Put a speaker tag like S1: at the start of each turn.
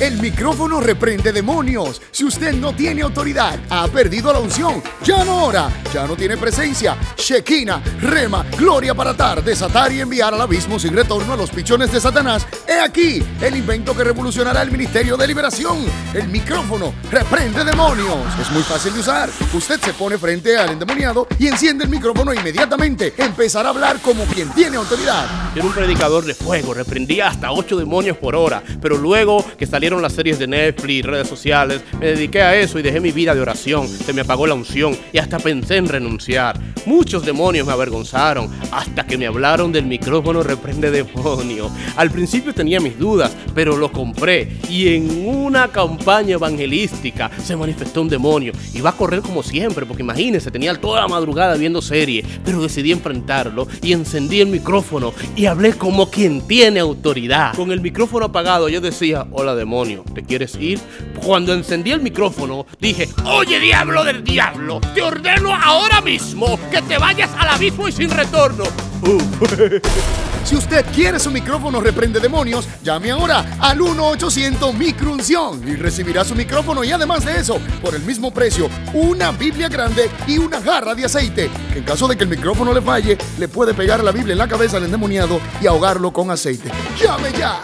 S1: El micrófono reprende demonios. Si usted no tiene autoridad, ha perdido la unción. Ya no ora, ya no tiene presencia. Shekina, rema, gloria para atar, desatar y enviar al abismo sin retorno a los pichones de Satanás. He aquí el invento que revolucionará el ministerio de liberación. El micrófono reprende demonios. Es muy fácil de usar. Usted se pone frente al endemoniado y enciende el micrófono inmediatamente empezará a hablar como quien tiene autoridad.
S2: Era un predicador de fuego, reprendía hasta ocho demonios por hora, pero luego que las series de Netflix, redes sociales, me dediqué a eso y dejé mi vida de oración. Se me apagó la unción y hasta pensé en renunciar. Muchos demonios me avergonzaron hasta que me hablaron del micrófono reprende demonio. Al principio tenía mis dudas, pero lo compré y en una campaña evangelística se manifestó un demonio. Iba a correr como siempre, porque imagínense, tenía toda la madrugada viendo serie, pero decidí enfrentarlo y encendí el micrófono y hablé como quien tiene autoridad. Con el micrófono apagado yo decía, hola demonio, ¿te quieres ir? Cuando encendí el micrófono dije, oye diablo del diablo, te ordeno ahora mismo que te vayas al abismo y sin retorno. Uh.
S1: Si usted quiere su micrófono reprende demonios, llame ahora al 1-800 Microunción y recibirá su micrófono y además de eso, por el mismo precio, una Biblia grande y una jarra de aceite, que en caso de que el micrófono le falle, le puede pegar la Biblia en la cabeza al endemoniado y ahogarlo con aceite. ¡Llame ya!